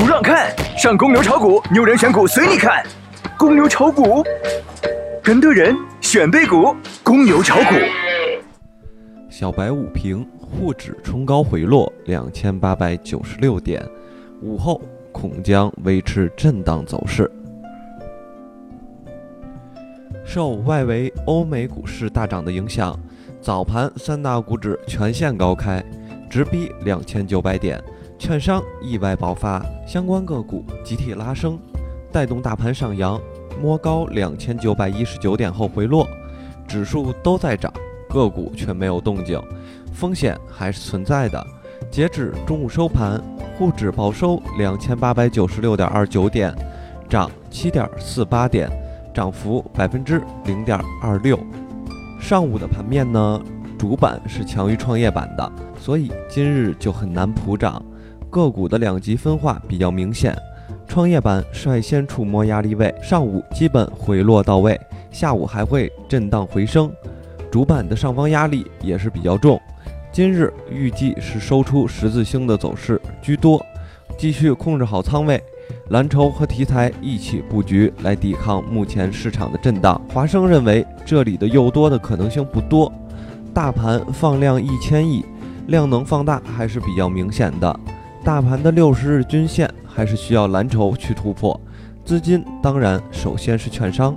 不让看，上公牛炒股，牛人选股随你看。公牛炒股，跟对人选对股，公牛炒股。小白午评：沪指冲高回落两千八百九十六点，午后恐将维持震荡走势。受外围欧美股市大涨的影响，早盘三大股指全线高开，直逼两千九百点。券商意外爆发，相关个股集体拉升，带动大盘上扬，摸高两千九百一十九点后回落，指数都在涨，个股却没有动静，风险还是存在的。截止中午收盘，沪指报收两千八百九十六点二九点，涨七点四八点，涨幅百分之零点二六。上午的盘面呢，主板是强于创业板的，所以今日就很难普涨。个股的两极分化比较明显，创业板率先触摸压力位，上午基本回落到位，下午还会震荡回升。主板的上方压力也是比较重，今日预计是收出十字星的走势居多，继续控制好仓位，蓝筹和题材一起布局来抵抗目前市场的震荡。华生认为这里的诱多的可能性不多，大盘放量一千亿，量能放大还是比较明显的。大盘的六十日均线还是需要蓝筹去突破，资金当然首先是券商。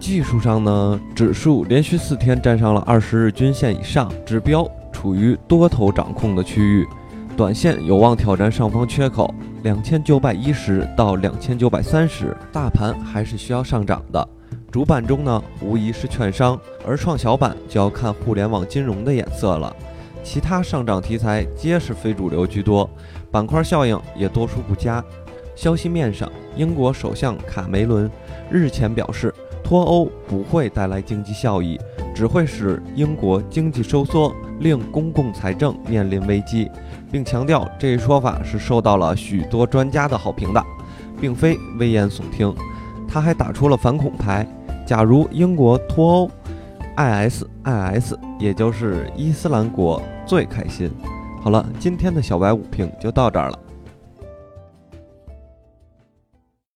技术上呢，指数连续四天站上了二十日均线以上，指标处于多头掌控的区域，短线有望挑战上方缺口两千九百一十到两千九百三十。大盘还是需要上涨的，主板中呢无疑是券商，而创小板就要看互联网金融的眼色了。其他上涨题材皆是非主流居多，板块效应也多数不佳。消息面上，英国首相卡梅伦日前表示，脱欧不会带来经济效益，只会使英国经济收缩，令公共财政面临危机，并强调这一说法是受到了许多专家的好评的，并非危言耸听。他还打出了反恐牌，假如英国脱欧。ISIS，也就是伊斯兰国最开心。好了，今天的小白五评就到这儿了。